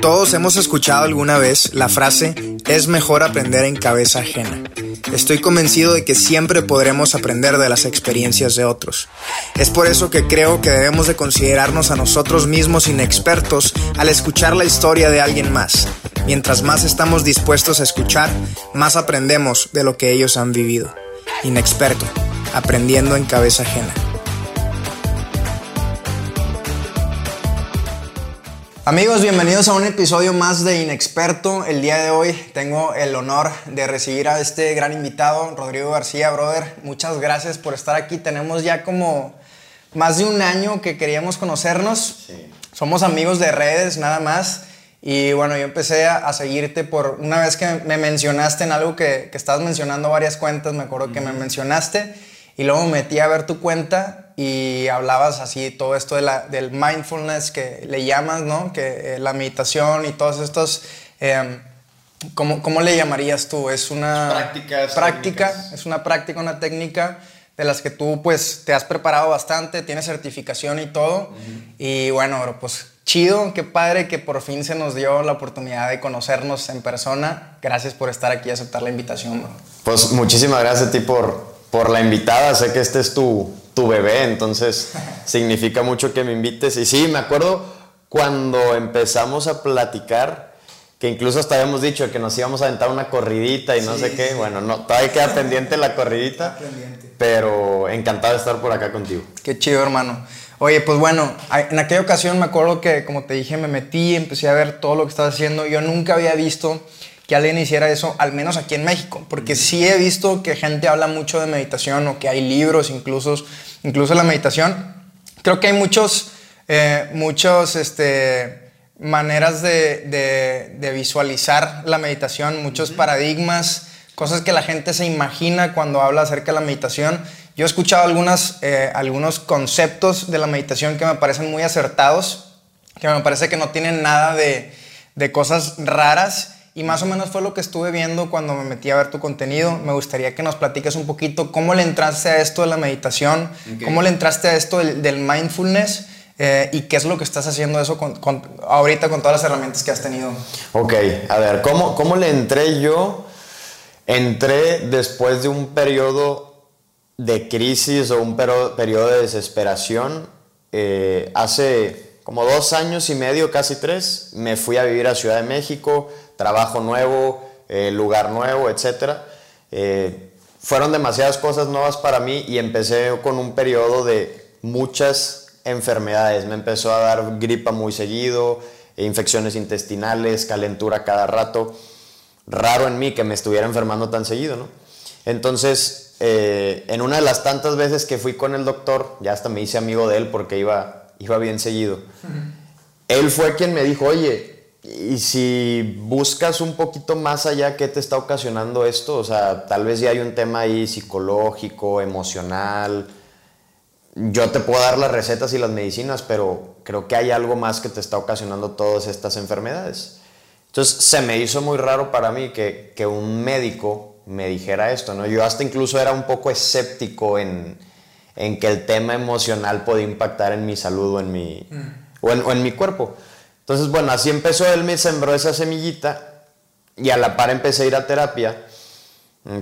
Todos hemos escuchado alguna vez la frase es mejor aprender en cabeza ajena. Estoy convencido de que siempre podremos aprender de las experiencias de otros. Es por eso que creo que debemos de considerarnos a nosotros mismos inexpertos al escuchar la historia de alguien más. Mientras más estamos dispuestos a escuchar, más aprendemos de lo que ellos han vivido. Inexperto, aprendiendo en cabeza ajena. Amigos, bienvenidos a un episodio más de Inexperto. El día de hoy tengo el honor de recibir a este gran invitado, Rodrigo García, brother. Muchas gracias por estar aquí. Tenemos ya como más de un año que queríamos conocernos. Somos amigos de redes, nada más. Y bueno, yo empecé a, seguirte por una vez que me mencionaste en algo que, que estabas mencionando varias cuentas, me acuerdo que me mencionaste. Y luego me metí a ver tu cuenta y hablabas así todo esto de la, del mindfulness que le llamas, ¿no? Que eh, la meditación y todos estos... Em, ¿cómo, ¿cómo, le llamarías tú? Es una práctica práctica, es una práctica, una técnica de las que tú pues te has preparado bastante, tienes certificación y todo. Y bueno, pues chido, qué padre que por fin se nos dio la oportunidad de conocernos en persona. Gracias por estar aquí y aceptar la invitación. Pues muchísimas gracias a ti por, por la invitada. Sé que este es tu, tu bebé, entonces significa mucho que me invites. Y sí, me acuerdo cuando empezamos a platicar, que incluso hasta habíamos dicho que nos íbamos a aventar una corridita y no sé qué. Bueno, no, todavía queda pendiente la corridita, pero encantado de estar por acá contigo. Qué chido, hermano. Oye, pues bueno, en aquella ocasión me acuerdo que, como te dije, me metí, empecé a ver todo lo que estabas haciendo. Yo nunca había visto que alguien hiciera eso, al menos aquí en México, porque sí he visto que gente habla mucho de meditación o que hay libros incluso, incluso la meditación. Creo que hay muchos, eh, muchos, este, maneras de, de, visualizar la meditación, muchos paradigmas, cosas que la gente se imagina cuando habla acerca de la meditación. Yo he escuchado algunas, eh, algunos conceptos de la meditación que me parecen muy acertados, que me parece que no tienen nada de, de cosas raras y más o menos fue lo que estuve viendo cuando me metí a ver tu contenido. Me gustaría que nos platiques un poquito cómo le entraste a esto de la meditación, cómo le entraste a esto del, mindfulness eh, y qué es lo que estás haciendo eso con, ahorita con todas las herramientas que has tenido. Ok, a ver, ¿cómo, cómo le entré yo? Entré después de un periodo de crisis o un periodo de desesperación. Eh, hace como dos años y medio, casi tres, me fui a vivir a Ciudad de México trabajo nuevo, eh, lugar nuevo, etc. Eh, fueron demasiadas cosas nuevas para mí y empecé con un periodo de muchas enfermedades. Me empezó a dar gripa muy seguido, infecciones intestinales, calentura cada rato. Raro en mí que me estuviera enfermando tan seguido, ¿no? Entonces, eh, en una de las tantas veces que fui con el doctor, ya hasta me hice amigo de él porque iba, iba bien seguido. Él fue quien me dijo, oye, y si buscas un poquito más allá qué te está ocasionando esto, o sea, tal vez ya hay un tema ahí psicológico, emocional. Yo te puedo dar las recetas y las medicinas, pero creo que hay algo más que te está ocasionando todas estas enfermedades. Entonces se me hizo muy raro para mí que, que un médico me dijera esto, ¿no? Yo hasta incluso era un poco escéptico en, en que el tema emocional podía impactar en mi salud o en mi, mm. o en, o en mi cuerpo. Entonces, bueno, así empezó él, me sembró esa semillita y a la par empecé a ir a terapia,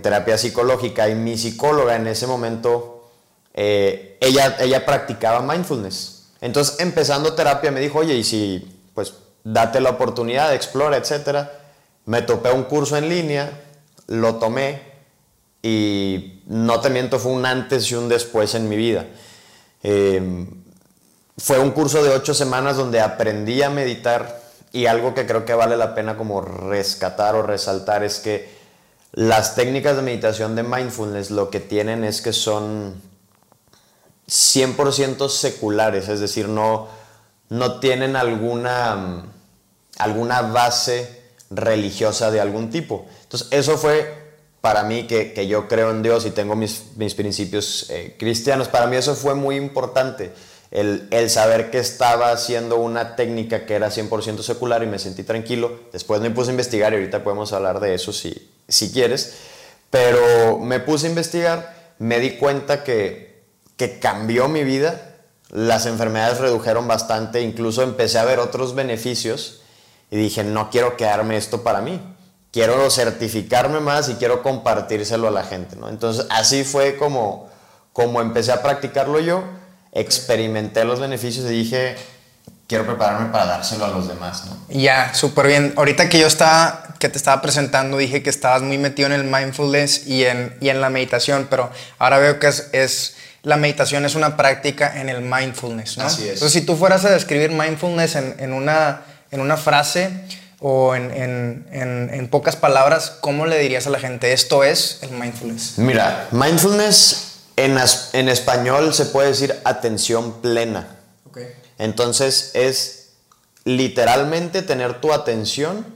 terapia psicológica, y mi psicóloga en ese momento, eh, ella, ella practicaba mindfulness. Entonces, empezando terapia, me dijo, oye, y si, pues, date la oportunidad, explora, etc. Me topé un curso en línea, lo tomé y no te miento, fue un antes y un después en mi vida. Eh, fue un curso de ocho semanas donde aprendí a meditar y algo que creo que vale la pena como rescatar o resaltar es que las técnicas de meditación de mindfulness lo que tienen es que son 100% seculares, es decir, no, no tienen alguna, alguna base religiosa de algún tipo. Entonces, eso fue para mí que, yo creo en Dios y tengo mis, principios eh, cristianos, para mí eso fue muy importante el, saber que estaba haciendo una técnica que era 100% secular y me sentí tranquilo. Después me puse a investigar y ahorita podemos hablar de eso si, si quieres. Pero me puse a investigar, me di cuenta que, que cambió mi vida, las enfermedades redujeron bastante, incluso empecé a ver otros beneficios y dije, no quiero quedarme esto para mí. Quiero certificarme más y quiero compartírselo a la gente, ¿no? Entonces, así fue como, como empecé a practicarlo yo, experimenté los beneficios y dije, quiero prepararme para dárselo a los demás, ¿no? Ya, súper bien. Ahorita que yo estaba, que te estaba presentando, dije que estabas muy metido en el mindfulness y en, y en la meditación, pero ahora veo que es, es la meditación es una práctica en el mindfulness, ¿no? Así es. Entonces, si tú fueras a describir mindfulness en, en una, en una frase o en, en, en, en pocas palabras, ¿cómo le dirías a la gente esto es el mindfulness? Mira, mindfulness en, as- en español se puede decir atención plena. Okay. Entonces es literalmente tener tu atención,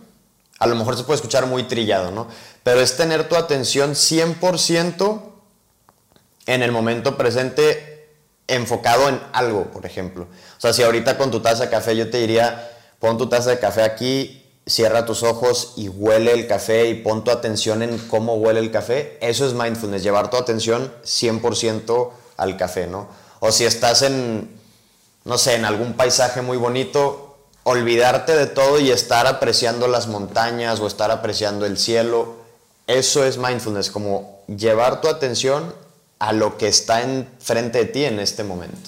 a lo mejor se puede escuchar muy trillado, ¿no? Pero es tener tu atención 100% en el momento presente enfocado en algo, por ejemplo. O sea, si ahorita con tu taza de café yo te diría, pon tu taza de café aquí, cierra tus ojos y huele el café y pon tu atención en cómo huele el café, eso es mindfulness, llevar tu atención 100% al café, ¿no? O si estás en, no sé, en algún paisaje muy bonito, olvidarte de todo y estar apreciando las montañas o estar apreciando el cielo, eso es mindfulness, como llevar tu atención a lo que está enfrente de ti en este momento.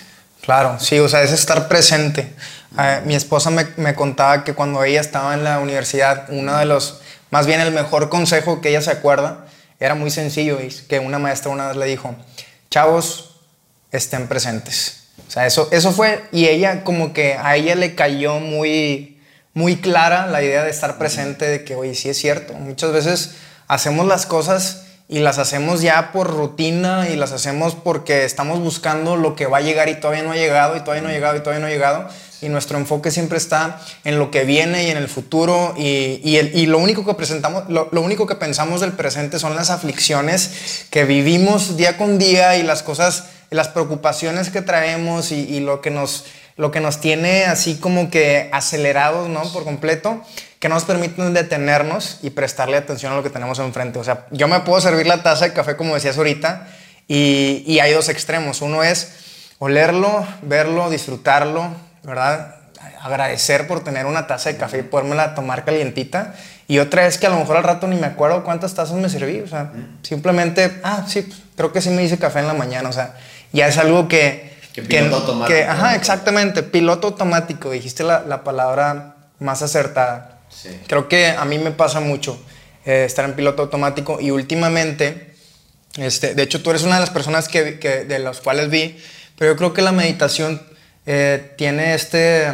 Claro, sí, o sea, es estar presente. Eh, mi esposa me, me contaba que cuando ella estaba en la universidad, uno de los, más bien el mejor consejo que ella se acuerda, era muy sencillo, y que una maestra una vez le dijo, chavos, estén presentes. O sea, eso, eso fue, y ella como que a ella le cayó muy, muy clara la idea de estar presente, de que, oye, sí es cierto, muchas veces hacemos las cosas y las hacemos ya por rutina y las hacemos porque estamos buscando lo que va a llegar y todavía no ha llegado y todavía no ha llegado y todavía no ha llegado. Y nuestro enfoque siempre está en lo que viene y en el futuro. Y, y, el- y lo único que presentamos lo, lo único que pensamos del presente son las aflicciones que vivimos día con día y las cosas las preocupaciones que traemos y, y lo que nos lo que nos tiene así como que acelerados no por completo que no nos permiten detenernos y prestarle atención a lo que tenemos enfrente. O sea, yo me puedo servir la taza de café, como decías ahorita, y, y hay dos extremos. Uno es olerlo, verlo, disfrutarlo, ¿verdad? Agradecer por tener una taza de café y podérmela tomar calientita. Y otra es que a lo mejor al rato ni me acuerdo cuántas tazas me serví. O sea, simplemente, ah, sí, pues, creo que sí me hice café en la mañana. O sea, ya es algo que... Que piloto automático, que- ajá, exactamente, piloto automático. Dijiste la, la palabra más acertada. Sí. Creo que a mí me pasa mucho eh, estar en piloto automático y últimamente, este, de hecho tú eres una de las personas que, que- de las cuales vi, pero yo creo que la meditación eh, tiene este,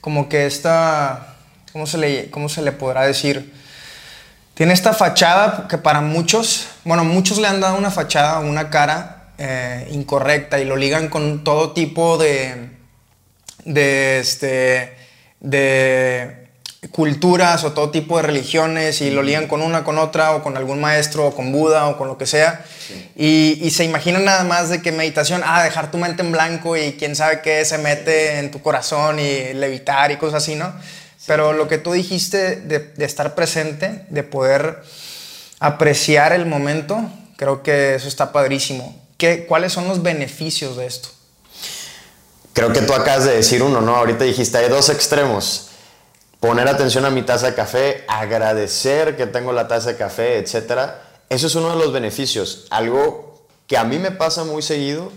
como que esta, ¿cómo se, le, ¿cómo se le podrá decir? Tiene esta fachada que para muchos, bueno, muchos le han dado una fachada, una cara eh, incorrecta y lo ligan con todo tipo de, de, este, de culturas o todo tipo de religiones y lo ligan con una, con otra o con algún maestro o con Buda o con lo que sea. Y, y se imaginan nada más de que meditación, ah, dejar tu mente en blanco y quién sabe qué se mete en tu corazón y levitar y cosas así, ¿no? Pero lo que tú dijiste de, de estar presente, de poder apreciar el momento, creo que eso está padrísimo. ¿Qué, ¿Cuáles son los beneficios de esto? Creo que tú acabas de decir uno, ¿no? Ahorita dijiste, hay dos extremos. Poner atención a mi taza de café, agradecer que tengo la taza de café, etc. Eso es uno de los beneficios. Algo que a mí me pasa muy seguido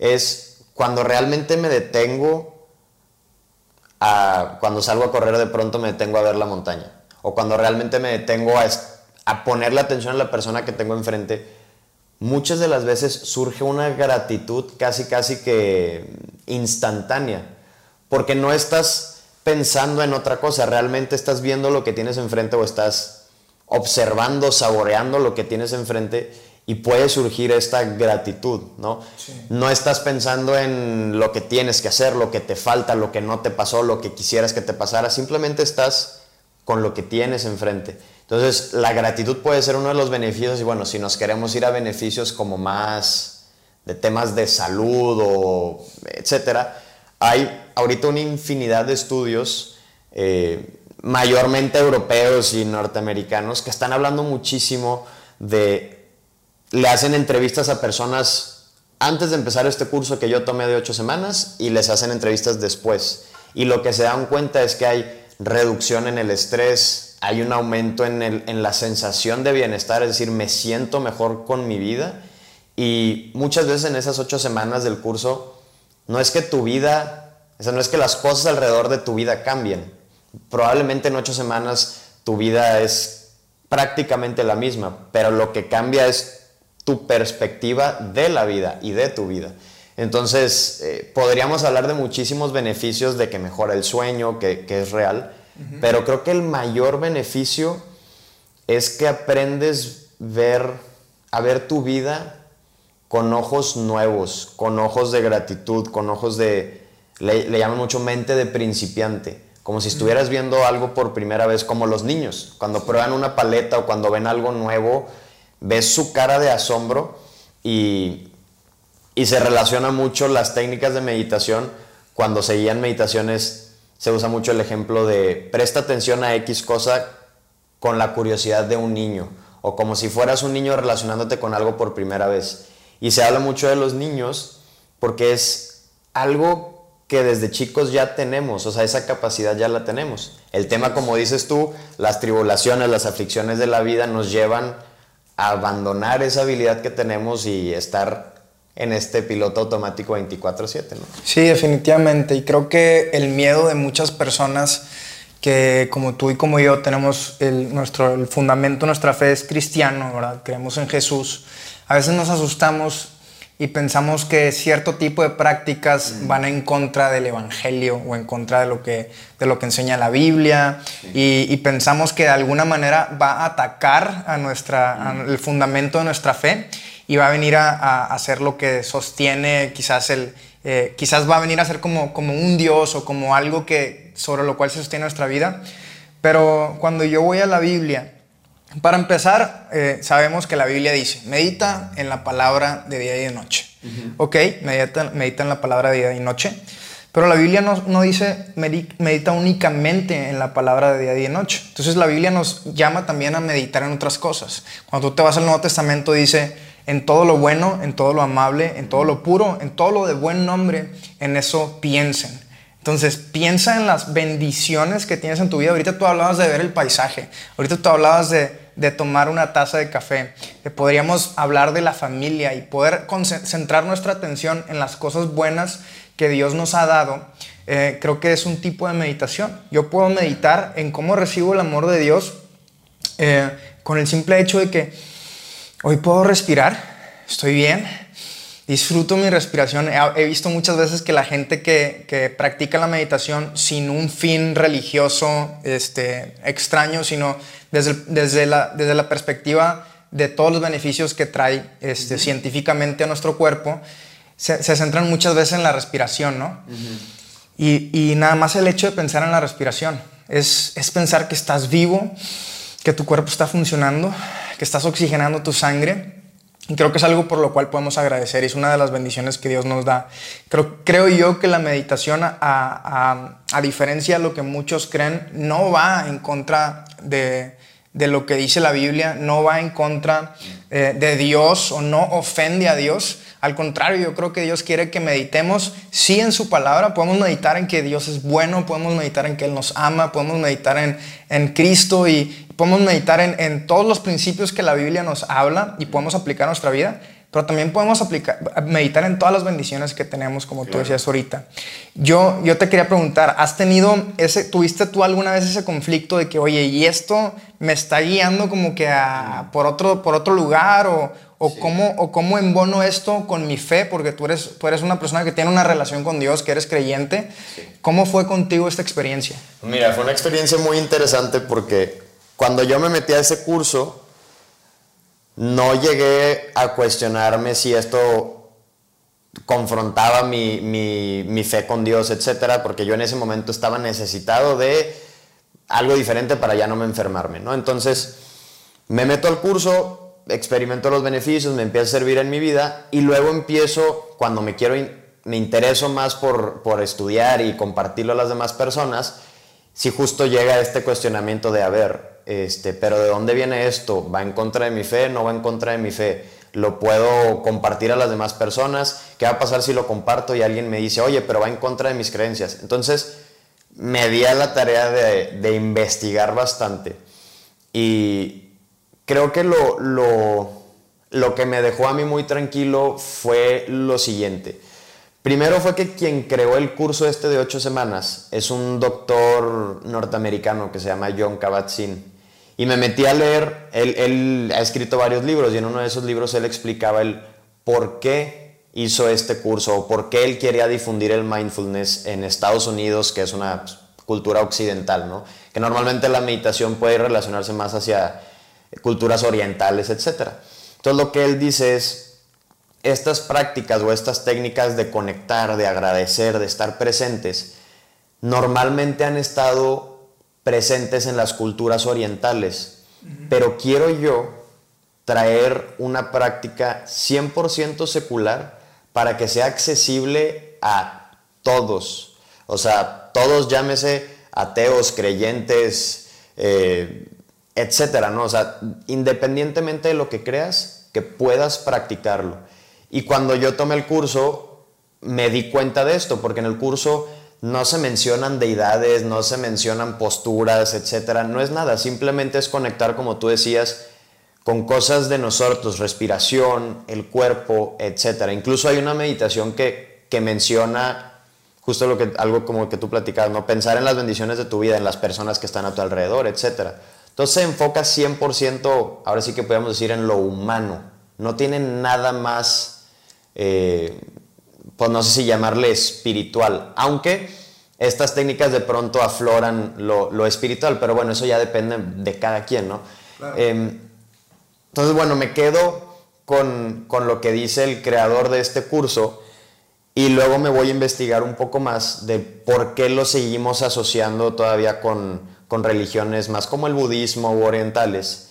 es cuando realmente me detengo, a, cuando salgo a correr de pronto me detengo a ver la montaña. O cuando realmente me detengo a, a ponerle atención a la persona que tengo enfrente muchas de las veces surge una gratitud casi casi que instantánea, porque no estás pensando en otra cosa, realmente estás viendo lo que tienes enfrente o estás observando, saboreando lo que tienes enfrente y puede surgir esta gratitud, ¿no? No estás pensando en lo que tienes que hacer, lo que te falta, lo que no te pasó, lo que quisieras que te pasara, simplemente estás con lo que tienes enfrente. Entonces, la gratitud puede ser uno de los beneficios y bueno, si nos queremos ir a beneficios como más de temas de salud o etcétera, hay ahorita una infinidad de estudios, eh, mayormente europeos y norteamericanos, que están hablando muchísimo de, le hacen entrevistas a personas antes de empezar este curso que yo tomé de ocho semanas y les hacen entrevistas después. Y lo que se dan cuenta es que hay reducción en el estrés, hay un aumento en, la sensación de bienestar, es decir, me siento mejor con mi vida. Y muchas veces en esas ocho semanas del curso, no es que tu vida, o sea, no es que las cosas alrededor de tu vida cambien. Probablemente en ocho semanas tu vida es prácticamente la misma, pero lo que cambia es tu perspectiva de la vida y de tu vida. Entonces, eh, podríamos hablar de muchísimos beneficios de que mejora el sueño, que, es real, pero creo que el mayor beneficio es que aprendes ver, a ver tu vida con ojos nuevos, con ojos de gratitud, con ojos de, le, le llaman mucho mente de principiante, como si estuvieras viendo algo por primera vez, como los niños, cuando prueban una paleta o cuando ven algo nuevo, ves su cara de asombro y y se relaciona mucho las técnicas de meditación. Cuando se guían meditaciones, se usa mucho el ejemplo de presta atención a X cosa con la curiosidad de un niño, o como si fueras un niño relacionándote con algo por primera vez. Y se habla mucho de los niños porque es algo que desde chicos ya tenemos, o sea, esa capacidad ya la tenemos. El tema, como dices tú, las tribulaciones, las aflicciones de la vida nos llevan a abandonar esa habilidad que tenemos y estar en este piloto automático 24/7, ¿no? Sí, definitivamente. Y creo que el miedo de muchas personas que como tú y como yo tenemos el, nuestro, el fundamento, nuestra fe es cristiano, ¿verdad? Creemos en Jesús. A veces nos asustamos y pensamos que cierto tipo de prácticas mm. van en contra del Evangelio o en contra de lo que, de lo que enseña la Biblia y, pensamos que de alguna manera va a atacar a nuestra, mm. el fundamento de nuestra fe y va a venir a, hacer lo que sostiene quizás el... Eh, quizás va a venir a ser como, como un Dios o como algo que, sobre lo cual se sostiene nuestra vida. Pero cuando yo voy a la Biblia, para empezar, eh, sabemos que la Biblia dice, medita en la palabra de día y de noche. Ok, medita, medita, en la palabra de día y noche. Pero la Biblia no, no dice medita únicamente en la palabra de día y de noche. Entonces la Biblia nos llama también a meditar en otras cosas. Cuando tú te vas al Nuevo Testamento dice, en todo lo bueno, en todo lo amable, en todo lo puro, en todo lo de buen nombre, en eso piensen. Entonces, piensa en las bendiciones que tienes en tu vida. Ahorita tú hablabas de ver el paisaje, ahorita tú hablabas de, tomar una taza de café, podríamos hablar de la familia y poder concentrar nuestra atención en las cosas buenas que Dios nos ha dado. Eh, creo que es un tipo de meditación. Yo puedo meditar en cómo recibo el amor de Dios eh, con el simple hecho de que Hoy puedo respirar, estoy bien, disfruto mi respiración. He, visto muchas veces que la gente que, practica la meditación sin un fin religioso este, extraño, sino desde, desde, la, desde la perspectiva de todos los beneficios que trae este, científicamente a nuestro cuerpo, se, centran muchas veces en la respiración, ¿no? y, y, nada más el hecho de pensar en la respiración es, es pensar que estás vivo, que tu cuerpo está funcionando, que estás oxigenando tu sangre. Y creo que es algo por lo cual podemos agradecer y es una de las bendiciones que Dios nos da. Creo, creo yo que la meditación, a, a, a diferencia de lo que muchos creen, no va en contra de, de lo que dice la Biblia, no va en contra eh, de Dios o no ofende a Dios. Al contrario, yo creo que Dios quiere que meditemos, sí en su palabra, podemos meditar en que Dios es bueno, podemos meditar en que Él nos ama, podemos meditar en, en Cristo y, podemos meditar en, todos los principios que la Biblia nos habla y podemos aplicar a nuestra vida, pero también podemos aplicar, meditar en todas las bendiciones que tenemos, como tú decías ahorita. Yo, yo te quería preguntar, ¿has tenido ese, tuviste tú alguna vez ese conflicto de que, oye, y esto me está guiando como que a, por, otro, por otro lugar o, o, cómo, o cómo embono esto con mi fe, porque tú eres, tú eres una persona que tiene una relación con Dios, que eres creyente. ¿Cómo fue contigo esta experiencia? Mira, fue una experiencia muy interesante porque cuando yo me metí a ese curso, no llegué a cuestionarme si esto confrontaba mi, mi, fe con Dios, etcétera, porque yo en ese momento estaba necesitado de algo diferente para ya no me enfermarme, ¿no? Entonces, me meto al curso, experimento los beneficios, me empiezo a servir en mi vida y luego empiezo, cuando me quiero, me intereso más por, por estudiar y compartirlo a las demás personas, si justo llega este cuestionamiento de, a ver, este, pero ¿de dónde viene esto? ¿Va en contra de mi fe? ¿No va en contra de mi fe? ¿Lo puedo compartir a las demás personas? ¿Qué va a pasar si lo comparto y alguien me dice, oye, pero va en contra de mis creencias? Entonces, me di a la tarea de, de investigar bastante. Y creo que lo, lo, lo que me dejó a mí muy tranquilo fue lo siguiente. Primero fue que quien creó el curso este de ocho semanas es un doctor norteamericano que se llama John Kabat-Zinn. Y me metí a leer, él, ha escrito varios libros y en uno de esos libros él explicaba el por qué hizo este curso o por qué él quería difundir el mindfulness en Estados Unidos, que es una pues, cultura occidental, ¿no? Que normalmente la meditación puede relacionarse más hacia culturas orientales, etc. Entonces lo que él dice es, estas prácticas o estas técnicas de conectar, de agradecer, de estar presentes, normalmente han estado presentes en las culturas orientales, pero quiero yo traer una práctica 100% secular para que sea accesible a todos. O sea, todos llámese ateos, creyentes, eh, etcétera, ¿no? O sea, independientemente de lo que creas, que puedas practicarlo. Y cuando yo tomé el curso, me di cuenta de esto, porque en el curso no se mencionan deidades, no se mencionan posturas, etcétera. No es nada, simplemente es conectar, como tú decías, con cosas de nosotros, respiración, el cuerpo, etcétera. Incluso hay una meditación que, que menciona justo lo que, algo como que tú platicabas, ¿no? Pensar en las bendiciones de tu vida, en las personas que están a tu alrededor, etcétera. Entonces se enfoca 100%, ahora sí que podemos decir, en lo humano. No tiene nada más eh, pues no sé si llamarle espiritual, aunque estas técnicas de pronto afloran lo, espiritual, pero bueno, eso ya depende de cada quien, ¿no? Em, entonces, bueno, me quedo con, lo que dice el creador de este curso y luego me voy a investigar un poco más de por qué lo seguimos asociando todavía con, con religiones más como el budismo u orientales.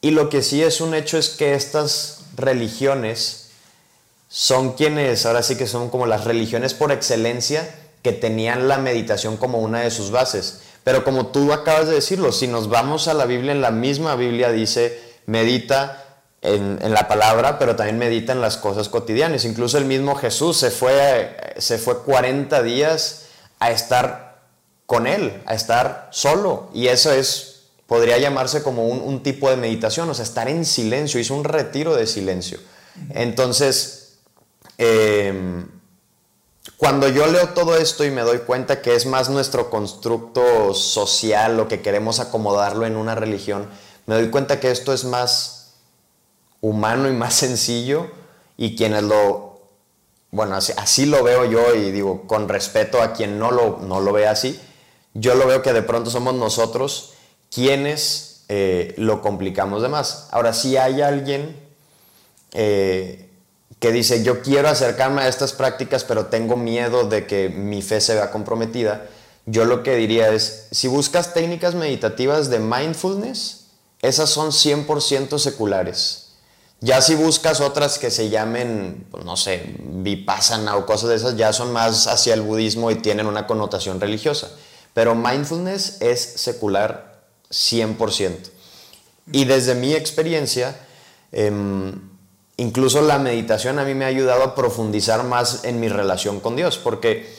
Y lo que sí es un hecho es que estas religiones son quienes ahora sí que son como las religiones por excelencia que tenían la meditación como una de sus bases. Pero como tú acabas de decirlo, si nos vamos a la Biblia, en la misma Biblia dice, medita en, la palabra, pero también medita en las cosas cotidianas. Incluso el mismo Jesús se fue, se fue 40 días a estar con Él, a estar solo. Y eso es, podría llamarse como un, un tipo de meditación, o sea, estar en silencio, hizo un retiro de silencio. Entonces, Em, cuando yo leo todo esto y me doy cuenta que es más nuestro constructo social lo que queremos acomodarlo en una religión, me doy cuenta que esto es más humano y más sencillo y quienes lo, bueno, así, lo veo yo y digo, con respeto a quien no lo, no lo ve así, yo lo veo que de pronto somos nosotros quienes eh, lo complicamos de más. Ahora, si hay alguien... Eh, que dice, yo quiero acercarme a estas prácticas, pero tengo miedo de que mi fe se vea comprometida, yo lo que diría es, si buscas técnicas meditativas de mindfulness, esas son 100% seculares. Ya si buscas otras que se llamen, pues, no sé, vipassana o cosas de esas, ya son más hacia el budismo y tienen una connotación religiosa. Pero mindfulness es secular 100%. Y desde mi experiencia, eh, incluso la meditación a mí me ha ayudado a profundizar más en mi relación con Dios, porque,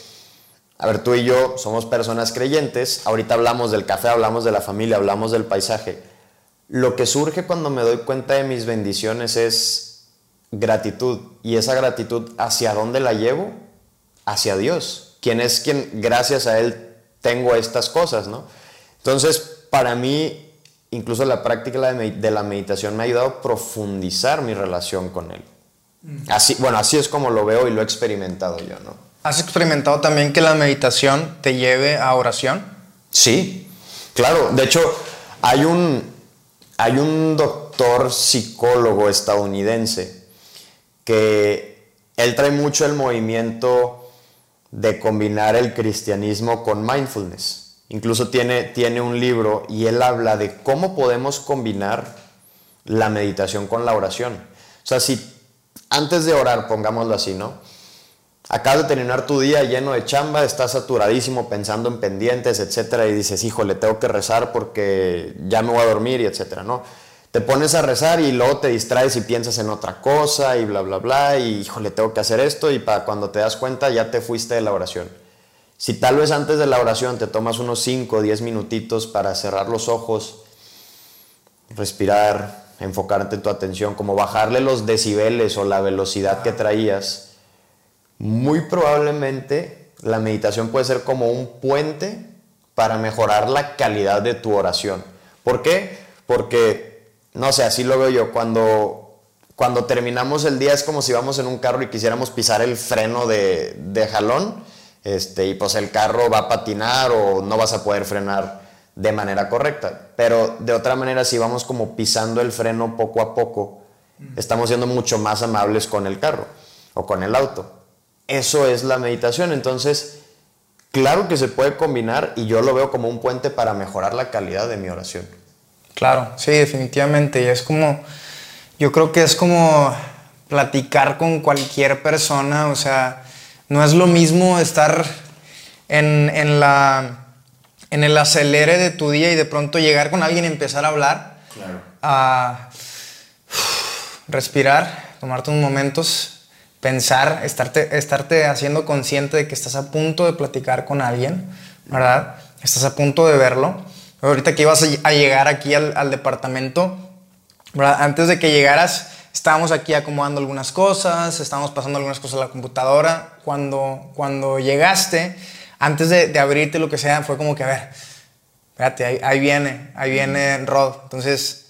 a ver, tú y yo somos personas creyentes, ahorita hablamos del café, hablamos de la familia, hablamos del paisaje. Lo que surge cuando me doy cuenta de mis bendiciones es gratitud, y esa gratitud, ¿hacia dónde la llevo? Hacia Dios, quien es quien, gracias a Él, tengo estas cosas, ¿no? Entonces, para mí, incluso la práctica de la meditación me ha ayudado a profundizar mi relación con él. Mm. Así, bueno, así es como lo veo y lo he experimentado yo, ¿no? ¿Has experimentado también que la meditación te lleve a oración? Sí, claro. De hecho, hay un, hay un doctor psicólogo estadounidense que él trae mucho el movimiento de combinar el cristianismo con mindfulness. Incluso tiene, tiene un libro y él habla de cómo podemos combinar la meditación con la oración. O sea, si antes de orar, pongámoslo así, ¿no? Acabas de terminar tu día lleno de chamba, estás saturadísimo pensando en pendientes, etcétera, y dices, híjole, tengo que rezar porque ya me voy a dormir y etcétera, ¿no? Te pones a rezar y luego te distraes y piensas en otra cosa y bla, bla, bla, y híjole, tengo que hacer esto, y para cuando te das cuenta ya te fuiste de la oración. Si tal vez antes de la oración te tomas unos 5 o 10 minutitos para cerrar los ojos, respirar, enfocarte tu atención, como bajarle los decibeles o la velocidad que traías, muy probablemente la meditación puede ser como un puente para mejorar la calidad de tu oración. ¿Por qué? Porque, no sé, así lo veo yo, cuando, cuando terminamos el día es como si vamos en un carro y quisiéramos pisar el freno de, de jalón, este, y pues el carro va a patinar o no vas a poder frenar de manera correcta. Pero de otra manera, si vamos como pisando el freno poco a poco, estamos siendo mucho más amables con el carro o con el auto. Eso es la meditación. Entonces, claro que se puede combinar y yo lo veo como un puente para mejorar la calidad de mi oración. Claro, sí, definitivamente. Y es como, yo creo que es como platicar con cualquier persona, o sea, no es lo mismo estar en, en la en el acelere de tu día y de pronto llegar con alguien y empezar a hablar, a respirar, tomarte unos momentos, pensar, estarte, estarte haciendo consciente de que estás a punto de platicar con alguien, ¿verdad? Estás a punto de verlo. Ahorita que ibas a llegar aquí al, departamento, ¿verdad? Antes de que llegaras, estábamos aquí acomodando algunas cosas, estábamos pasando algunas cosas a la computadora. Cuando, cuando llegaste, antes de, abrirte lo que sea, fue como que, a ver, espérate, ahí, viene, ahí viene Rod. Entonces,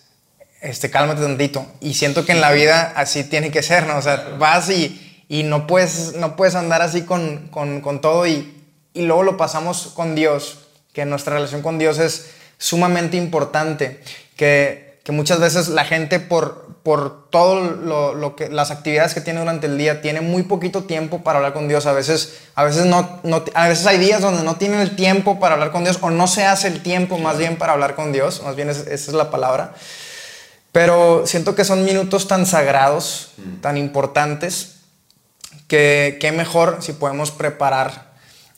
este, cálmate tantito. Y siento que en la vida así tiene que ser, ¿no? O sea, vas y, y no, puedes, no puedes andar así con, con, con todo y, y luego lo pasamos con Dios, que nuestra relación con Dios es sumamente importante, que, que muchas veces la gente por, por todo lo, que las actividades que tiene durante el día, tiene muy poquito tiempo para hablar con Dios. A veces, a veces no, no, a veces hay días donde no tienen el tiempo para hablar con Dios o no se hace el tiempo más bien para hablar con Dios. Más bien esa es la palabra. Pero siento que son minutos tan sagrados, mm. tan importantes, que qué mejor si podemos preparar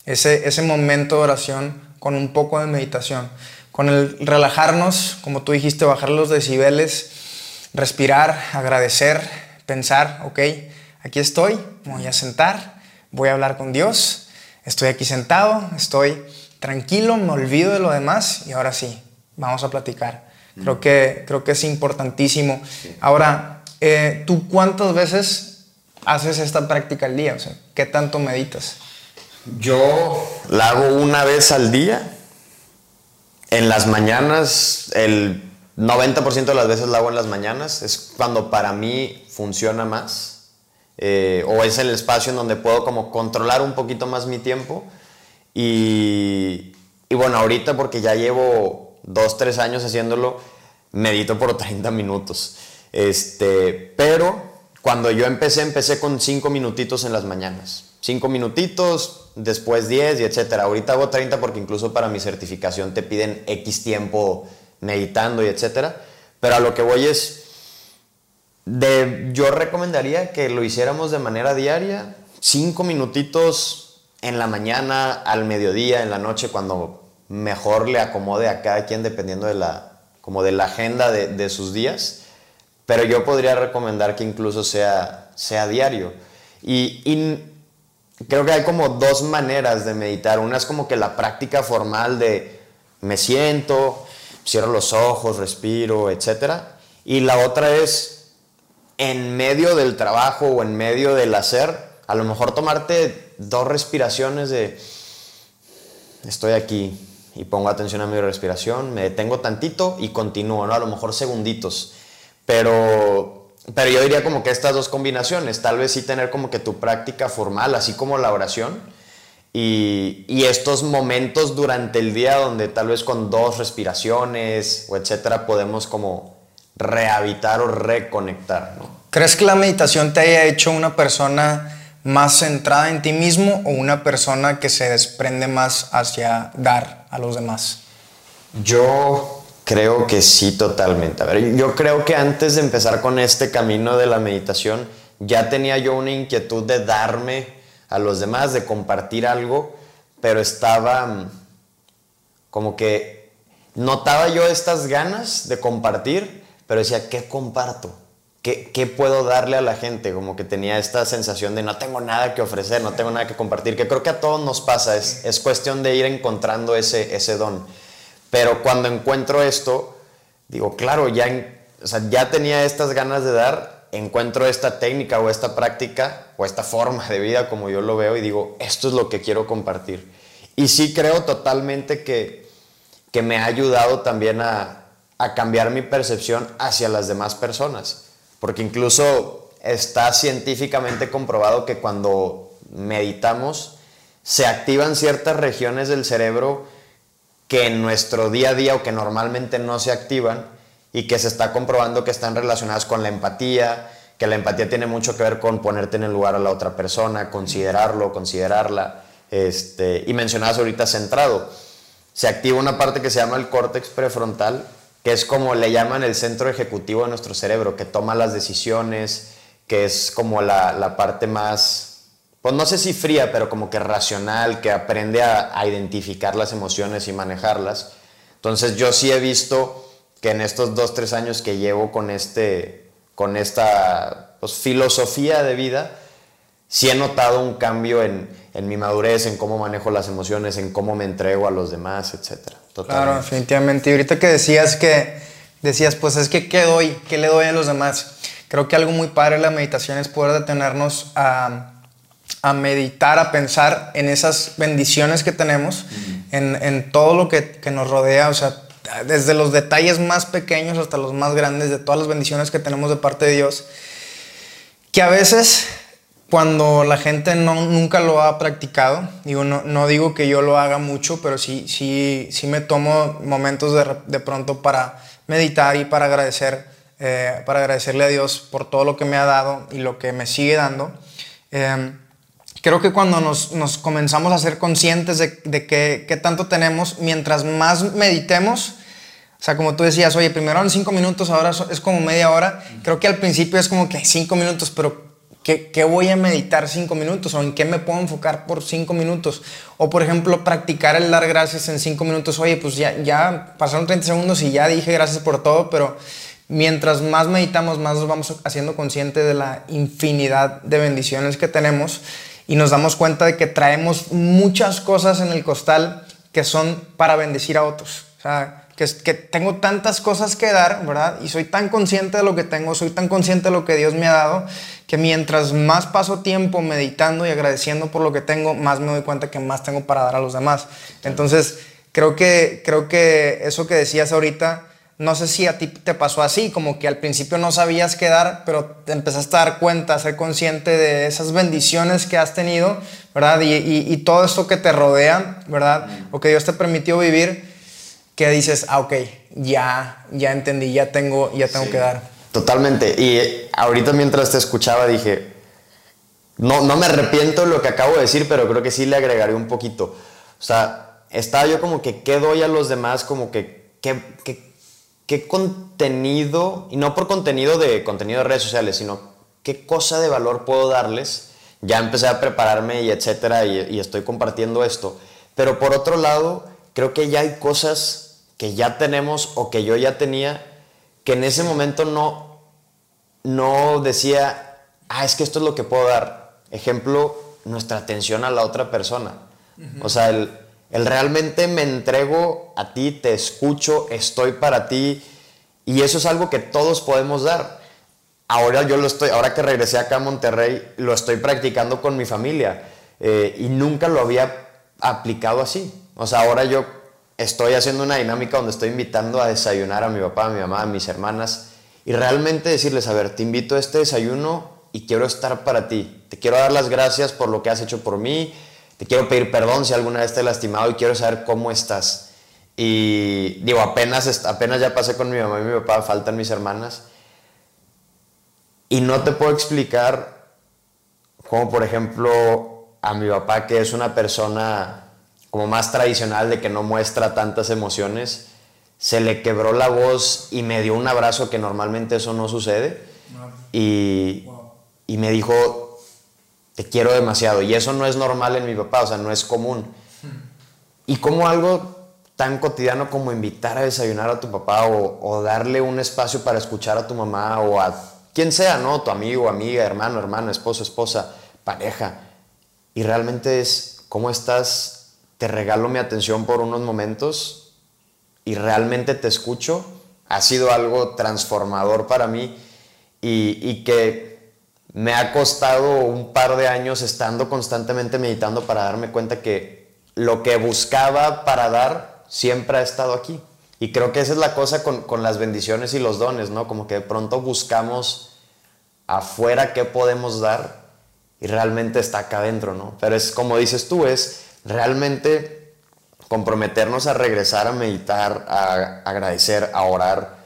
ese, ese momento de oración con un poco de meditación, con el relajarnos, como tú dijiste, bajar los decibeles respirar, agradecer, pensar, ok, aquí estoy, voy a sentar, voy a hablar con Dios, estoy aquí sentado, estoy tranquilo, me olvido de lo demás y ahora sí, vamos a platicar. Creo mm. que, creo que es importantísimo. Ahora, eh, ¿tú cuántas veces haces esta práctica al día? O sea, ¿qué tanto meditas? Yo la hago una vez al día. En las mañanas, el 90% de las veces la hago en las mañanas, es cuando para mí funciona más, eh, o es el espacio en donde puedo como controlar un poquito más mi tiempo. Y, y bueno, ahorita porque ya llevo 2, 3 años haciéndolo, medito por 30 minutos. Este, pero cuando yo empecé, empecé con 5 minutitos en las mañanas. 5 minutitos, después 10 y etcétera. Ahorita hago 30 porque incluso para mi certificación te piden X tiempo meditando y etcétera. Pero a lo que voy es, de, yo recomendaría que lo hiciéramos de manera diaria, cinco minutitos en la mañana, al mediodía, en la noche, cuando mejor le acomode a cada quien dependiendo de la, como de la agenda de, sus días. Pero yo podría recomendar que incluso sea, sea diario. Y, y creo que hay como dos maneras de meditar. Una es como que la práctica formal de me siento, cierro los ojos, respiro, etc. Y la otra es en medio del trabajo o en medio del hacer, a lo mejor tomarte dos respiraciones de estoy aquí y pongo atención a mi respiración, me detengo tantito y continúo, ¿no? A lo mejor segunditos. Pero, pero yo diría como que estas dos combinaciones, tal vez sí tener como que tu práctica formal, así como la oración, y, estos momentos durante el día donde tal vez con dos respiraciones o etcétera podemos como rehabitar o reconectar. ¿no? ¿Crees que la meditación te haya hecho una persona más centrada en ti mismo o una persona que se desprende más hacia dar a los demás? Yo creo que sí, totalmente. A ver, yo creo que antes de empezar con este camino de la meditación, ya tenía yo una inquietud de darme a los demás, de compartir algo, pero estaba mm, como que notaba yo estas ganas de compartir, pero decía, ¿qué comparto? ¿qué, ¿qué, puedo darle a la gente? Como que tenía esta sensación de no tengo nada que ofrecer, no tengo nada que compartir, que creo que a todos nos pasa, es, es cuestión de ir encontrando ese, ese don. Pero cuando encuentro esto, digo, claro, ya, ya tenía estas ganas de dar, encuentro esta técnica o esta práctica o esta forma de vida como yo lo veo y digo, esto es lo que quiero compartir. Y sí creo totalmente que, que me ha ayudado también a, a cambiar mi percepción hacia las demás personas. Porque incluso está científicamente comprobado que cuando meditamos se activan ciertas regiones del cerebro que en nuestro día a día o que normalmente no se activan y que se está comprobando que están relacionadas con la empatía, que la empatía tiene mucho que ver con ponerte en el lugar a la otra persona, considerarlo, considerarla, este, y mencionabas ahorita centrado. Se activa una parte que se llama el córtex prefrontal, que es como le llaman el centro ejecutivo de nuestro cerebro, que toma las decisiones, que es como la, la parte más, pues no sé si fría, pero como que racional, que aprende a, a identificar las emociones y manejarlas. Entonces yo sí he visto que en estos dos, tres años que llevo con, este, con esta pues, filosofía de vida, sí he notado un cambio en, en, mi madurez, en cómo manejo las emociones, en cómo me entrego a los demás, etc. Claro, definitivamente. Y ahorita que decías que, decías, pues es que, ¿qué doy? ¿Qué le doy a los demás? Creo que algo muy padre de la meditación es poder detenernos a, a meditar, a pensar en esas bendiciones que tenemos, en, en, todo lo que, que nos rodea, o sea, desde los detalles más pequeños hasta los más grandes, de todas las bendiciones que tenemos de parte de Dios, que a veces cuando la gente no, nunca lo ha practicado, digo, no, no, digo que yo lo haga mucho, pero sí, sí, sí me tomo momentos de, de pronto para meditar y para agradecer, eh, para agradecerle a Dios por todo lo que me ha dado y lo que me sigue dando. Eh, creo que cuando nos, nos, comenzamos a ser conscientes de, de qué, qué tanto tenemos, mientras más meditemos, o sea, como tú decías, oye, primero eran cinco minutos, ahora es como media hora. Creo que al principio es como que cinco minutos, pero ¿qué, ¿qué, voy a meditar cinco minutos? ¿O en qué me puedo enfocar por cinco minutos? O, por ejemplo, practicar el dar gracias en cinco minutos. Oye, pues ya, ya pasaron 30 segundos y ya dije gracias por todo, pero mientras más meditamos, más nos vamos haciendo conscientes de la infinidad de bendiciones que tenemos y nos damos cuenta de que traemos muchas cosas en el costal que son para bendecir a otros. O sea, que, tengo tantas cosas que dar, ¿verdad? Y soy tan consciente de lo que tengo, soy tan consciente de lo que Dios me ha dado, que mientras más paso tiempo meditando y agradeciendo por lo que tengo, más me doy cuenta que más tengo para dar a los demás. Entonces, creo que, creo que eso que decías ahorita, no sé si a ti te pasó así, como que al principio no sabías qué dar, pero te empezaste a dar cuenta, a ser consciente de esas bendiciones que has tenido, ¿verdad? Y, y, y todo esto que te rodea, ¿verdad? O que Dios te permitió vivir que dices, ah, ok, ya, ya entendí, ya tengo, ya tengo sí, que dar. Totalmente. Y ahorita mientras te escuchaba dije, no, no me arrepiento de lo que acabo de decir, pero creo que sí le agregaré un poquito. O sea, estaba yo como que, ¿qué doy a los demás? Como que, ¿qué, qué, qué contenido? Y no por contenido de contenido de redes sociales, sino qué cosa de valor puedo darles. Ya empecé a prepararme y etcétera, y, y estoy compartiendo esto. Pero por otro lado, creo que ya hay cosas que ya tenemos o que yo ya tenía, que en ese momento no, no decía, ah, es que esto es lo que puedo dar. Ejemplo, nuestra atención a la otra persona. Uh -huh. O sea, el, el, realmente me entrego a ti, te escucho, estoy para ti, y eso es algo que todos podemos dar. Ahora yo lo estoy, ahora que regresé acá a Monterrey, lo estoy practicando con mi familia eh, y nunca lo había aplicado así. O sea, ahora yo estoy haciendo una dinámica donde estoy invitando a desayunar a mi papá, a mi mamá, a mis hermanas y realmente decirles, a ver, te invito a este desayuno y quiero estar para ti. Te quiero dar las gracias por lo que has hecho por mí. Te quiero pedir perdón si alguna vez te he lastimado y quiero saber cómo estás. Y digo, apenas, apenas ya pasé con mi mamá y mi papá, faltan mis hermanas. Y no te puedo explicar como por ejemplo a mi papá, que es una persona como más tradicional de que no muestra tantas emociones, se le quebró la voz y me dio un abrazo que normalmente eso no sucede. Y, y me dijo, te quiero demasiado. Y eso no es normal en mi papá, o sea, no es común. Y como algo tan cotidiano como invitar a desayunar a tu papá o, darle un espacio para escuchar a tu mamá o a quien sea, ¿no? Tu amigo, amiga, hermano, hermana, esposo, esposa, pareja. Y realmente es, ¿cómo estás? Te regalo mi atención por unos momentos y realmente te escucho. Ha sido algo transformador para mí y que me ha costado un par de años estando constantemente meditando para darme cuenta que lo que buscaba para dar siempre ha estado aquí. Y creo que esa es la cosa con, con, las bendiciones y los dones, ¿no? Como que de pronto buscamos afuera qué podemos dar y realmente está acá adentro, ¿no? Pero es como dices tú, es realmente comprometernos a regresar a meditar, a agradecer, a orar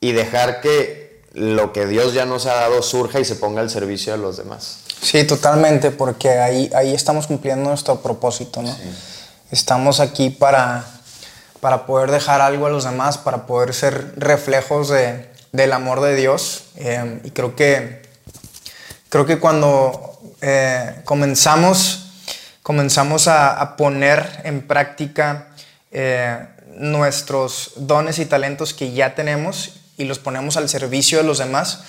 y dejar que lo que Dios ya nos ha dado surja y se ponga al servicio de los demás. Sí, totalmente, porque ahí, ahí estamos cumpliendo nuestro propósito, ¿no? Sí. Estamos aquí para para poder dejar algo a los demás, para poder ser reflejos de, del amor de Dios. Eh, y creo que, creo que cuando eh, comenzamos, comenzamos a, a, poner en práctica eh, nuestros dones y talentos que ya tenemos y los ponemos al servicio de los demás,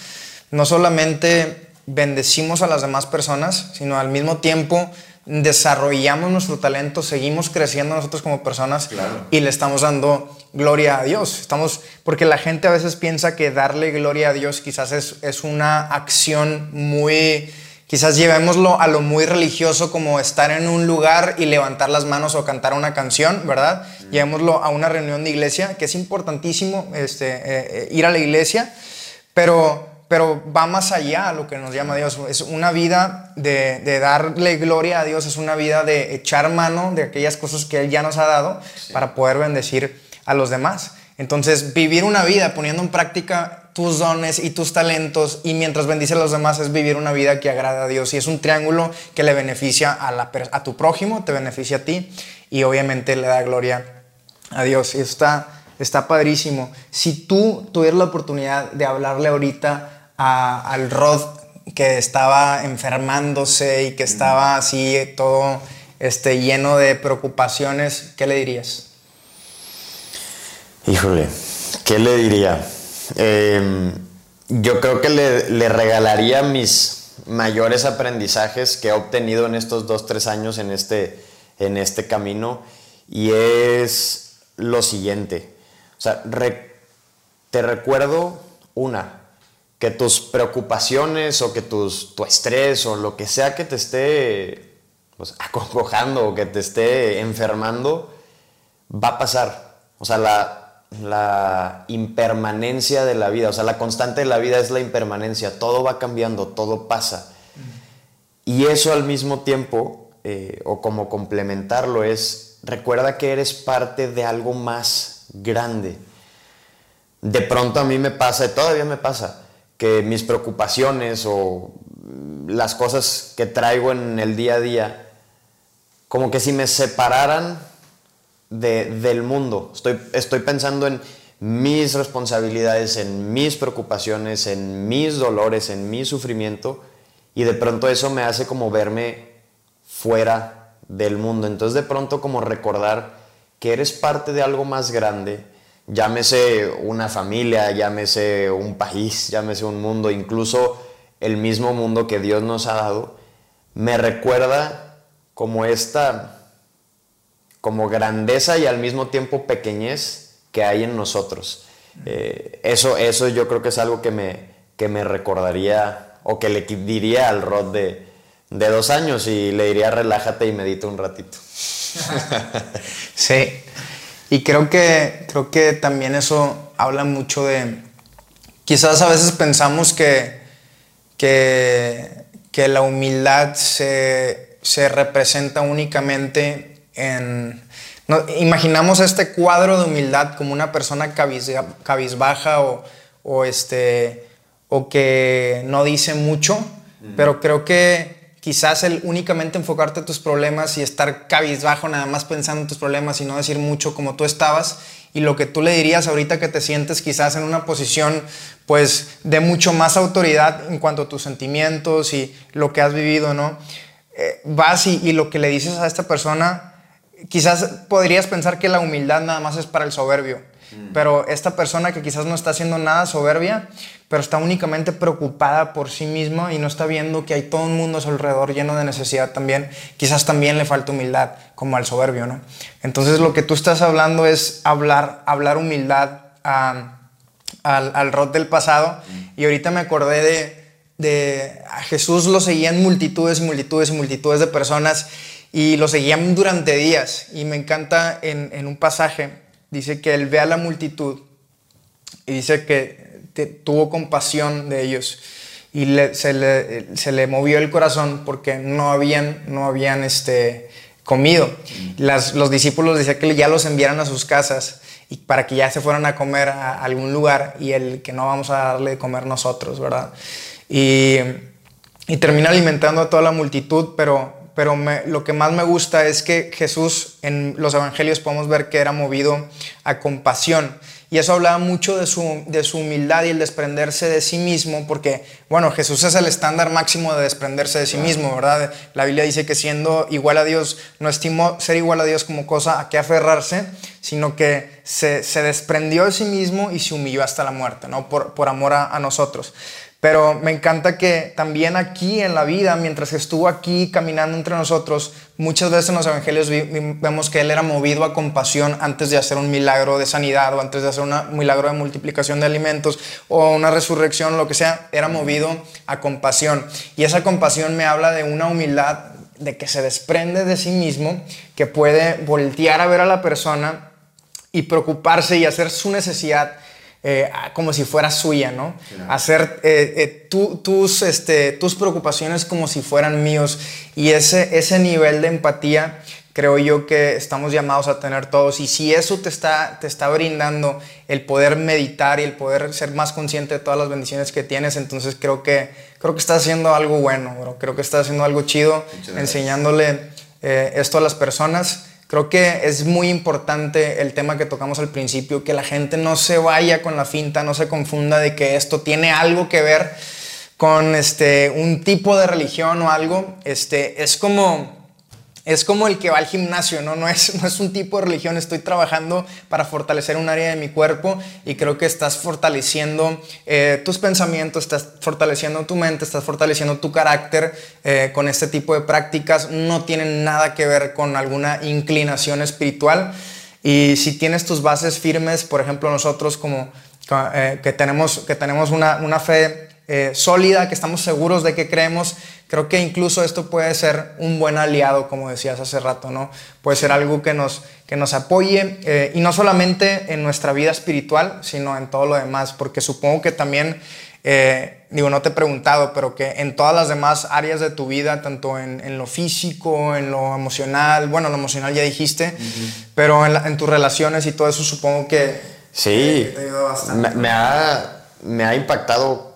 no solamente bendecimos a las demás personas, sino al mismo tiempo desarrollamos nuestro talento, seguimos creciendo nosotros como personas y le estamos dando gloria a Dios. Estamos, porque la gente a veces piensa que darle gloria a Dios quizás es, es una acción muy, quizás llevémoslo a lo muy religioso como estar en un lugar y levantar las manos o cantar una canción, ¿verdad? Llevémoslo a una reunión de iglesia, que es importantísimo este, eh, eh, ir a la iglesia, pero pero va más allá a lo que nos llama Dios. Es una vida de, darle gloria a Dios, es una vida de echar mano de aquellas cosas que Él ya nos ha dado para poder bendecir a los demás. Entonces, vivir una vida poniendo en práctica tus dones y tus talentos y mientras bendice a los demás es vivir una vida que agrada a Dios y es un triángulo que le beneficia a, la, a tu prójimo, te beneficia a ti y obviamente le da gloria a Dios. Y está, está padrísimo. Si tú tuvieras la oportunidad de hablarle ahorita al Rod que estaba enfermándose y que estaba así todo este, lleno de preocupaciones, ¿qué le dirías? Híjole, ¿qué le diría? Em, yo creo que le, le, regalaría mis mayores aprendizajes que he obtenido en estos dos, tres años en este, en este camino y es lo siguiente. O sea, te recuerdo una, que tus preocupaciones o que tus, tu estrés o lo que sea que te esté pues, acongojando o que te esté enfermando, va a pasar. O sea, la, la impermanencia de la vida, o sea, la constante de la vida es la impermanencia, todo va cambiando, todo pasa. Y eso al mismo tiempo, eh, o como complementarlo, es, recuerda que eres parte de algo más grande. De pronto a mí me pasa, y todavía me pasa, que mis preocupaciones o las cosas que traigo en el día a día, como que si me separaran del mundo. Estoy, estoy pensando en mis responsabilidades, en mis preocupaciones, en mis dolores, en mi sufrimiento, y de pronto eso me hace como verme fuera del mundo. Entonces de pronto como recordar que eres parte de algo más grande, llámese una familia, llámese un país, llámese un mundo, incluso el mismo mundo que Dios nos ha dado, me recuerda como esta, como grandeza y al mismo tiempo pequeñez que hay en nosotros. Eh, eso, eso yo creo que es algo que me, que me recordaría o que le diría al Rod de, de dos años y le diría relájate y medita un ratito. sí, y creo que, creo que también eso habla mucho de... Quizás a veces pensamos que, que, que la humildad se, se, representa únicamente en... No, imaginamos este cuadro de humildad como una persona cabiz, cabizbaja o, o, este, o que no dice mucho, pero creo que quizás el únicamente enfocarte en tus problemas y estar cabizbajo nada más pensando en tus problemas y no decir mucho como tú estabas y lo que tú le dirías ahorita que te sientes quizás en una posición pues de mucho más autoridad en cuanto a tus sentimientos y lo que has vivido, ¿no? Eh, vas y, y lo que le dices a esta persona, quizás podrías pensar que la humildad nada más es para el soberbio, Pero esta persona que quizás no está haciendo nada soberbia, pero está únicamente preocupada por sí misma y no está viendo que hay todo un mundo a su alrededor lleno de necesidad también, quizás también le falta humildad, como al soberbio, ¿no? Entonces lo que tú estás hablando es hablar, hablar humildad al, al Rod del pasado. Y ahorita me acordé de, de a Jesús lo seguían multitudes y multitudes y multitudes de personas y lo seguían durante días. Y me encanta en, en un pasaje, dice que él ve a la multitud y dice que tuvo compasión de ellos y se, le, se, le, movió el corazón porque no habían, no habían este, comido. Las, los discípulos decían que ya los enviaran a sus casas y para que ya se fueran a comer a algún lugar y el que no vamos a darle de comer nosotros, ¿verdad? Y, y termina alimentando a toda la multitud, pero, pero lo que más me gusta es que Jesús en los evangelios podemos ver que era movido a compasión. Y eso hablaba mucho de su, de su humildad y el desprenderse de sí mismo, porque, bueno, Jesús es el estándar máximo de desprenderse de sí mismo, ¿verdad? La Biblia dice que siendo igual a Dios, no estimó ser igual a Dios como cosa a que aferrarse, sino que se, se desprendió de sí mismo y se humilló hasta la muerte, ¿no? Por, por amor a, a nosotros. Pero me encanta que también aquí en la vida, mientras estuvo aquí caminando entre nosotros, muchas veces en los evangelios vemos que Él era movido a compasión antes de hacer un milagro de sanidad o antes de hacer un milagro de multiplicación de alimentos o una resurrección, lo que sea, era movido a compasión. Y esa compasión me habla de una humildad, de que se desprende de sí mismo, que puede voltear a ver a la persona y preocuparse y hacer su necesidad eh, como si fuera suya, ¿no? Hacer eh, eh, tus, este, tus preocupaciones como si fueran míos. Y ese, ese nivel de empatía creo yo que estamos llamados a tener todos. Y si eso te está, te está brindando el poder meditar y el poder ser más consciente de todas las bendiciones que tienes, entonces creo que, creo que estás haciendo algo bueno, bro. creo que estás haciendo algo chido, enseñándole esto a las personas. Creo que es muy importante el tema que tocamos al principio, que la gente no se vaya con la finta, no se confunda de que esto tiene algo que ver con este, un tipo de religión o algo. Este, es como es como el que va al gimnasio, ¿no? No es, no es un tipo de religión, estoy trabajando para fortalecer un área de mi cuerpo y creo que estás fortaleciendo eh, tus pensamientos, estás fortaleciendo tu mente, estás fortaleciendo tu carácter eh, con este tipo de prácticas. No tienen nada que ver con alguna inclinación espiritual. Y si tienes tus bases firmes, por ejemplo, nosotros como eh, que tenemos, que tenemos una, una fe sólida, que estamos seguros de que creemos, Creo que incluso esto puede ser un buen aliado, como decías hace rato, ¿no? Puede ser algo que nos, que nos apoye, eh, y no solamente en nuestra vida espiritual, sino en todo lo demás, porque supongo que también, eh, digo, no te he preguntado, pero que en todas las demás áreas de tu vida, tanto en, en lo físico, en lo emocional, bueno, lo emocional ya dijiste, pero en, en, tus relaciones y todo eso, supongo que... Sí, te bastante. Me, me, ha, me ha impactado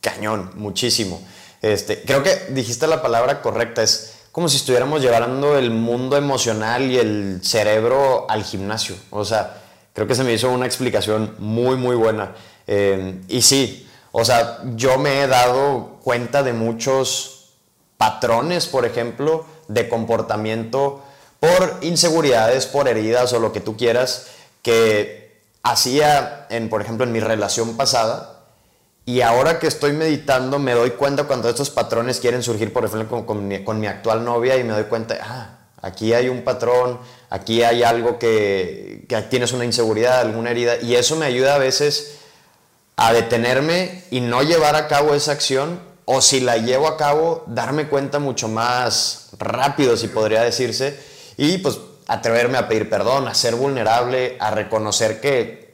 cañón, muchísimo. Este, creo que dijiste la palabra correcta, es como si estuviéramos llevando el mundo emocional y el cerebro al gimnasio. O sea, creo que se me hizo una explicación muy, muy buena. Eh, y sí, o sea, yo me he dado cuenta de muchos patrones, por ejemplo, de comportamiento por inseguridades, por heridas o lo que tú quieras, que hacía, en, por ejemplo, en mi relación pasada, y ahora que estoy meditando, me doy cuenta cuando estos patrones quieren surgir, por ejemplo, con, mi, actual novia, y me doy cuenta, ah, aquí hay un patrón, aquí hay algo que, que tienes una inseguridad, alguna herida, y eso me ayuda a veces a detenerme y no llevar a cabo esa acción, o si la llevo a cabo, darme cuenta mucho más rápido, si podría decirse, y pues atreverme a pedir perdón, a ser vulnerable, a reconocer que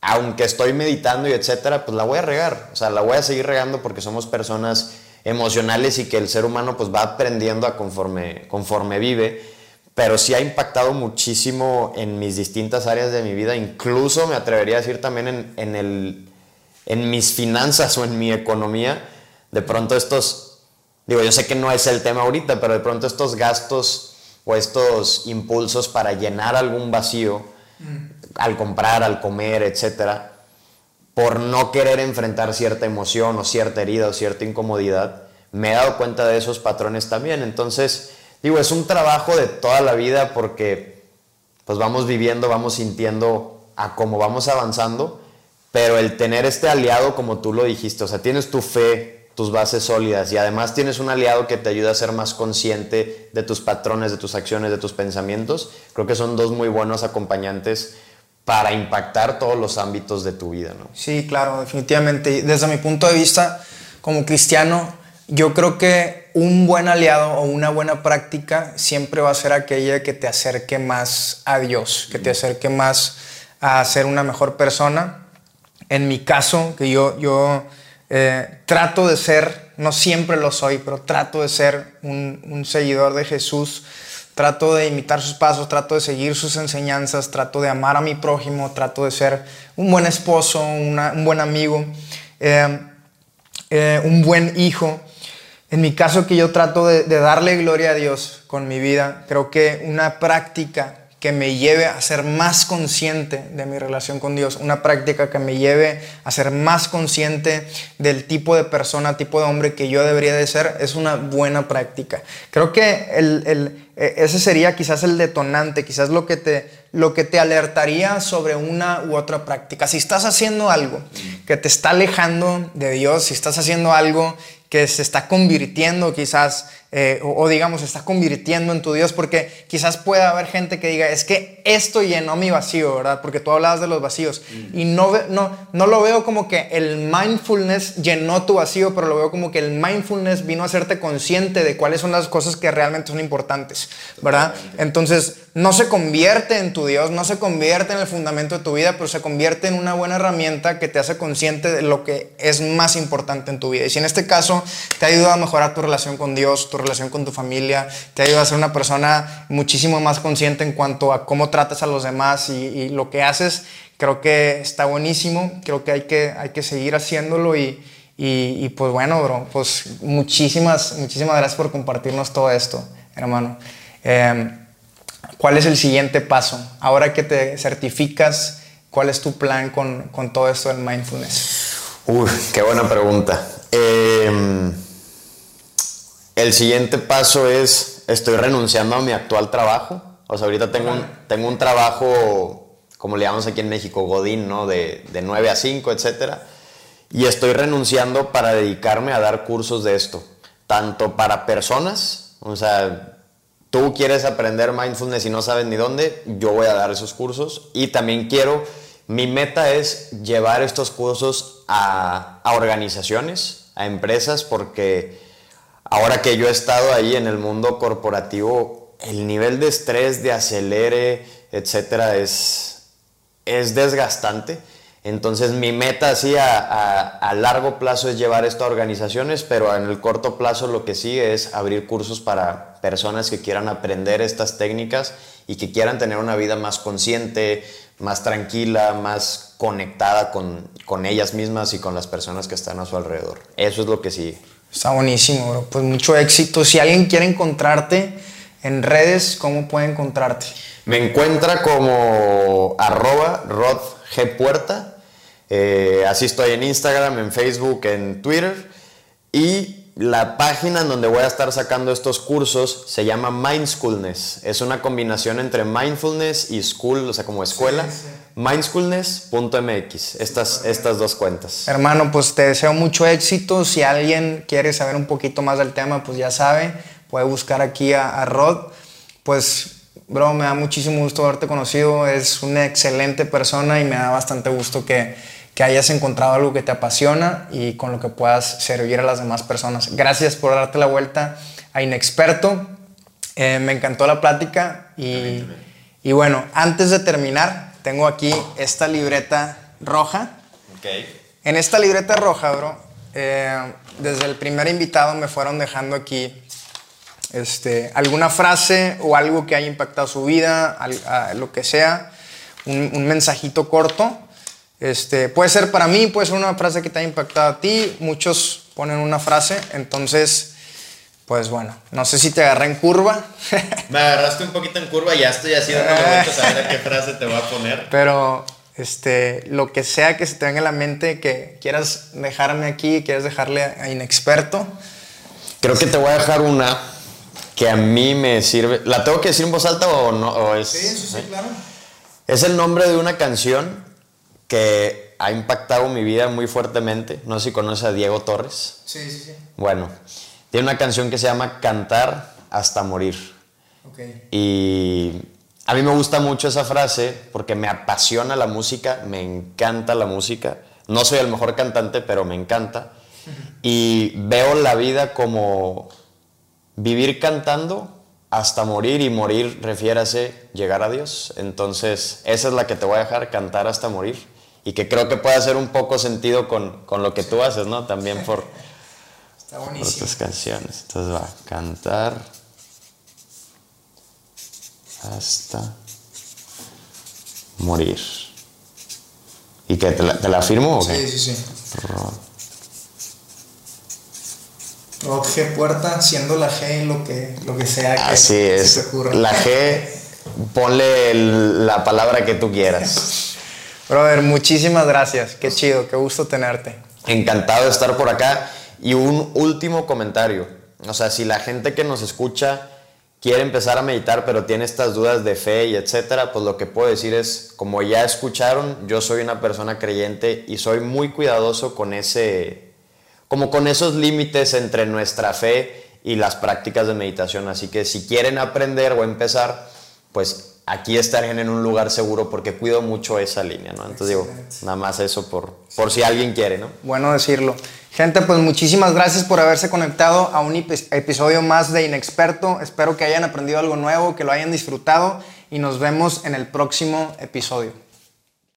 aunque estoy meditando y etcétera, pues la voy a regar. O sea, la voy a seguir regando porque somos personas emocionales y que el ser humano pues va aprendiendo a conforme, conforme vive. Pero sí ha impactado muchísimo en mis distintas áreas de mi vida. Incluso me atrevería a decir también en, en, el, en mis finanzas o en mi economía. De pronto estos, digo, yo sé que no es el tema ahorita, pero de pronto estos gastos o estos impulsos para llenar algún vacío. Al comprar, al comer, etcétera, por no querer enfrentar cierta emoción o cierta herida o cierta incomodidad, me he dado cuenta de esos patrones también. Entonces, digo, es un trabajo de toda la vida porque pues vamos viviendo, vamos sintiendo a cómo vamos avanzando, pero el tener este aliado, como tú lo dijiste, o sea, tienes tu fe, tus bases sólidas y además tienes un aliado que te ayuda a ser más consciente de tus patrones, de tus acciones, de tus pensamientos, creo que son dos muy buenos acompañantes para impactar todos los ámbitos de tu vida, ¿no? Sí, claro, definitivamente. Desde mi punto de vista, como cristiano, yo creo que un buen aliado o una buena práctica siempre va a ser aquella que te acerque más a Dios, que te acerque más a ser una mejor persona. En mi caso, que yo, yo eh, trato de ser, no siempre lo soy, pero trato de ser un, un seguidor de Jesús trato de imitar sus pasos, trato de seguir sus enseñanzas, trato de amar a mi prójimo, trato de ser un buen esposo, un buen amigo, eh, eh, un buen hijo. En mi caso que yo trato de, de darle gloria a Dios con mi vida, creo que una práctica que me lleve a ser más consciente de mi relación con Dios, una práctica que me lleve a ser más consciente del tipo de persona, tipo de hombre que yo debería de ser, es una buena práctica. Creo que el, e, ese sería quizás el detonante, quizás lo que, te, lo que te alertaría sobre una u otra práctica. Si estás haciendo algo que te está alejando de Dios, si estás haciendo algo que se está convirtiendo quizás eh, o, digamos, se está convirtiendo en tu Dios, porque quizás pueda haber gente que diga, es que esto llenó mi vacío, ¿verdad? Porque tú hablabas de los vacíos. Y no, no, no lo veo como que el mindfulness llenó tu vacío, pero lo veo como que el mindfulness vino a hacerte consciente de cuáles son las cosas que realmente son importantes, ¿verdad? Entonces, no se convierte en tu Dios, no se convierte en el fundamento de tu vida, pero se convierte en una buena herramienta que te hace consciente de lo que es más importante en tu vida. Y si en este caso te ayuda a mejorar tu relación con Dios, tu relación con tu familia, te ayuda a ser una persona muchísimo más consciente en cuanto a cómo tratas a los demás y, lo que haces. Creo que está buenísimo, creo que hay que, hay que seguir haciéndolo y, y, pues bueno, bro, pues muchísimas, muchísimas gracias por compartirnos todo esto, hermano. Em, ¿Cuál es el siguiente paso? Ahora que te certificas, ¿cuál es tu plan con, con todo esto del mindfulness? Uy, qué buena pregunta. Eh, el siguiente paso es, estoy renunciando a mi actual trabajo. O sea, ahorita tengo un, tengo un trabajo, como le llamamos aquí en México, Godín, ¿no? De, de 9 a 5, etc. Y estoy renunciando para dedicarme a dar cursos de esto. Tanto para personas, o sea, tú quieres aprender mindfulness y no sabes ni dónde, yo voy a dar esos cursos. Y también quiero, mi meta es llevar estos cursos a, a organizaciones, a empresas, porque ahora que yo he estado ahí en el mundo corporativo, el nivel de estrés, de acelere, etcétera, es, es desgastante. Entonces mi meta así a, largo plazo es llevar esto a organizaciones, pero en el corto plazo lo que sigue es abrir cursos para personas que quieran aprender estas técnicas y que quieran tener una vida más consciente, más tranquila, más conectada con, con ellas mismas y con las personas que están a su alrededor. Eso es lo que sigue. Está buenísimo, bro. Pues mucho éxito. Si alguien quiere encontrarte en redes, ¿cómo puede encontrarte? Me encuentra como arroba rodgpuerta. Eh, así estoy en Instagram, en Facebook, en Twitter. Y la página en donde voy a estar sacando estos cursos se llama Mindschoolness. Es una combinación entre mindfulness y school, o sea, como escuela. Mindschoolness.mx, estas, estas dos cuentas. Hermano, pues te deseo mucho éxito. Si alguien quiere saber un poquito más del tema, pues ya sabe, puede buscar aquí a, Rod. Pues, bro, me da muchísimo gusto haberte conocido. Es una excelente persona y me da bastante gusto que, que hayas encontrado algo que te apasiona y con lo que puedas servir a las demás personas. Gracias por darte la vuelta a Inexperto. Eh, me encantó la plática y, y bueno, antes de terminar, tengo aquí esta libreta roja. En esta libreta roja, bro, eh, desde el primer invitado me fueron dejando aquí este, alguna frase o algo que haya impactado su vida, lo que sea, un, mensajito corto. Este, puede ser para mí, puede ser una frase que te haya impactado a ti. Muchos ponen una frase, entonces pues bueno, no sé si te agarré en curva. Me agarraste un poquito en curva, ya estoy haciendo momentos a ver qué frase te voy a poner. Pero este, lo que sea que se te venga en la mente, que quieras dejarme aquí, quieras dejarle a inexperto. Creo que te voy a dejar una que a mí me sirve. ¿La tengo que decir en voz alta o no? sí, sí, claro. Es el nombre de una canción que ha impactado mi vida muy fuertemente. No sé si conoces a Diego Torres. Sí, sí, sí. Bueno, tiene una canción que se llama Cantar hasta morir. Ok. Y a mí me gusta mucho esa frase porque me apasiona la música, me encanta la música. No soy el mejor cantante, pero me encanta. Y veo la vida como vivir cantando hasta morir y morir refiérase llegar a Dios. Entonces, esa es la que te voy a dejar cantar hasta morir y que creo que puede hacer un poco sentido con, con lo que tú haces, ¿no? También por, Está por tus canciones. Entonces va, cantar hasta morir. ¿Y que te la, te la firmo o qué? Sí, sí, sí. Ro- Rod G Puerta, siendo la G lo que, lo que sea que Así se es. te ocurra. La G, ponle el- la palabra que tú quieras. Brother, muchísimas gracias. Qué chido, qué gusto tenerte. Encantado de estar por acá. Y un último comentario. O sea, si la gente que nos escucha quiere empezar a meditar, pero tiene estas dudas de fe y etcétera, pues lo que puedo decir es, como ya escucharon, yo soy una persona creyente y soy muy cuidadoso con ese, como con esos límites entre nuestra fe y las prácticas de meditación. Así que si quieren aprender o empezar, pues aquí estarán en un lugar seguro porque cuido mucho esa línea, ¿no? Entonces digo, nada más eso por, por si alguien quiere, ¿no? Bueno decirlo. Gente, pues muchísimas gracias por haberse conectado a un epi- episodio más de Inexperto. Espero que hayan aprendido algo nuevo, que lo hayan disfrutado y nos vemos en el próximo episodio.